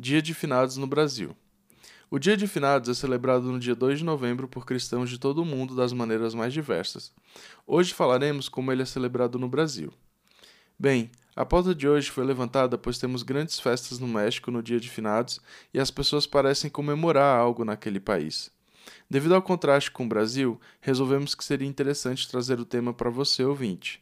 Dia de Finados no Brasil. O Dia de Finados é celebrado no dia 2 de novembro por cristãos de todo o mundo das maneiras mais diversas. Hoje falaremos como ele é celebrado no Brasil. Bem, a pauta de hoje foi levantada pois temos grandes festas no México no Dia de Finados e as pessoas parecem comemorar algo naquele país. Devido ao contraste com o Brasil, resolvemos que seria interessante trazer o tema para você, ouvinte.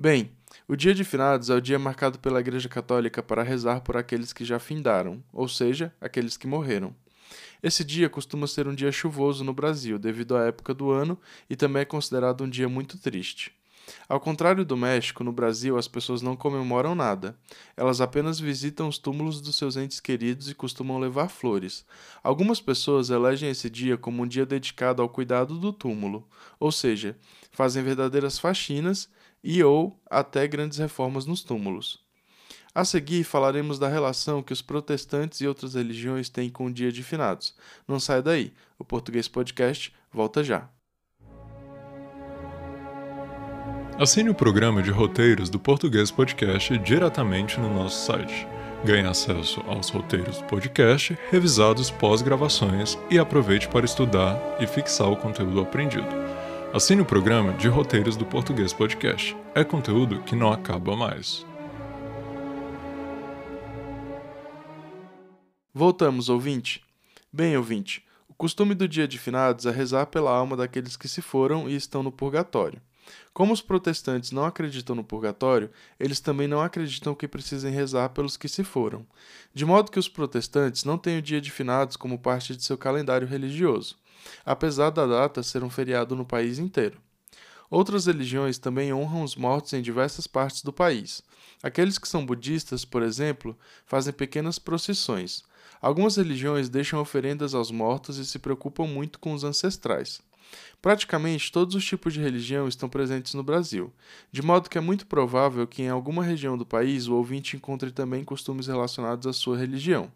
Bem, o dia de finados é o dia marcado pela Igreja Católica para rezar por aqueles que já findaram, ou seja, aqueles que morreram. Esse dia costuma ser um dia chuvoso no Brasil, devido à época do ano, e também é considerado um dia muito triste. Ao contrário do México, no Brasil as pessoas não comemoram nada. Elas apenas visitam os túmulos dos seus entes queridos e costumam levar flores. Algumas pessoas elegem esse dia como um dia dedicado ao cuidado do túmulo, ou seja, fazem verdadeiras faxinas e ou até grandes reformas nos túmulos. A seguir, falaremos da relação que os protestantes e outras religiões têm com o Dia de Finados. Não saia daí, o Português Podcast volta já. Assine o programa de roteiros do Português Podcast diretamente no nosso site. Ganhe acesso aos roteiros do podcast, revisados pós-gravações e aproveite para estudar e fixar o conteúdo aprendido. Assine o programa de roteiros do Português Podcast. É conteúdo que não acaba mais. Voltamos, ouvinte. Bem, ouvinte, o costume do dia de finados é rezar pela alma daqueles que se foram e estão no purgatório. Como os protestantes não acreditam no purgatório, eles também não acreditam que precisem rezar pelos que se foram, de modo que os protestantes não têm o dia de finados como parte de seu calendário religioso apesar da data ser um feriado no país inteiro. Outras religiões também honram os mortos em diversas partes do país. Aqueles que são budistas, por exemplo, fazem pequenas procissões. Algumas religiões deixam oferendas aos mortos e se preocupam muito com os ancestrais. Praticamente todos os tipos de religião estão presentes no Brasil, de modo que é muito provável que em alguma região do país o ouvinte encontre também costumes relacionados à sua religião.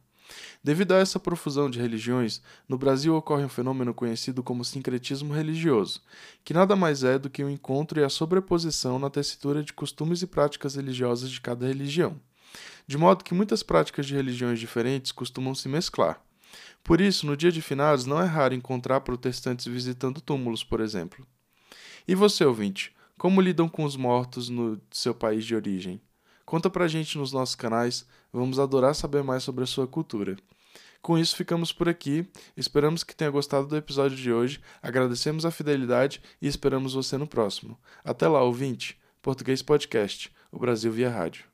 Devido a essa profusão de religiões, no Brasil ocorre um fenômeno conhecido como sincretismo religioso, que nada mais é do que o um encontro e a sobreposição na tessitura de costumes e práticas religiosas de cada religião, de modo que muitas práticas de religiões diferentes costumam se mesclar. Por isso, no dia de finados, não é raro encontrar protestantes visitando túmulos, por exemplo. E você, ouvinte, como lidam com os mortos no seu país de origem? Conta pra gente nos nossos canais, vamos adorar saber mais sobre a sua cultura. Com isso, ficamos por aqui. Esperamos que tenha gostado do episódio de hoje. Agradecemos a fidelidade e esperamos você no próximo. Até lá, ouvinte. Português Podcast, o Brasil via rádio.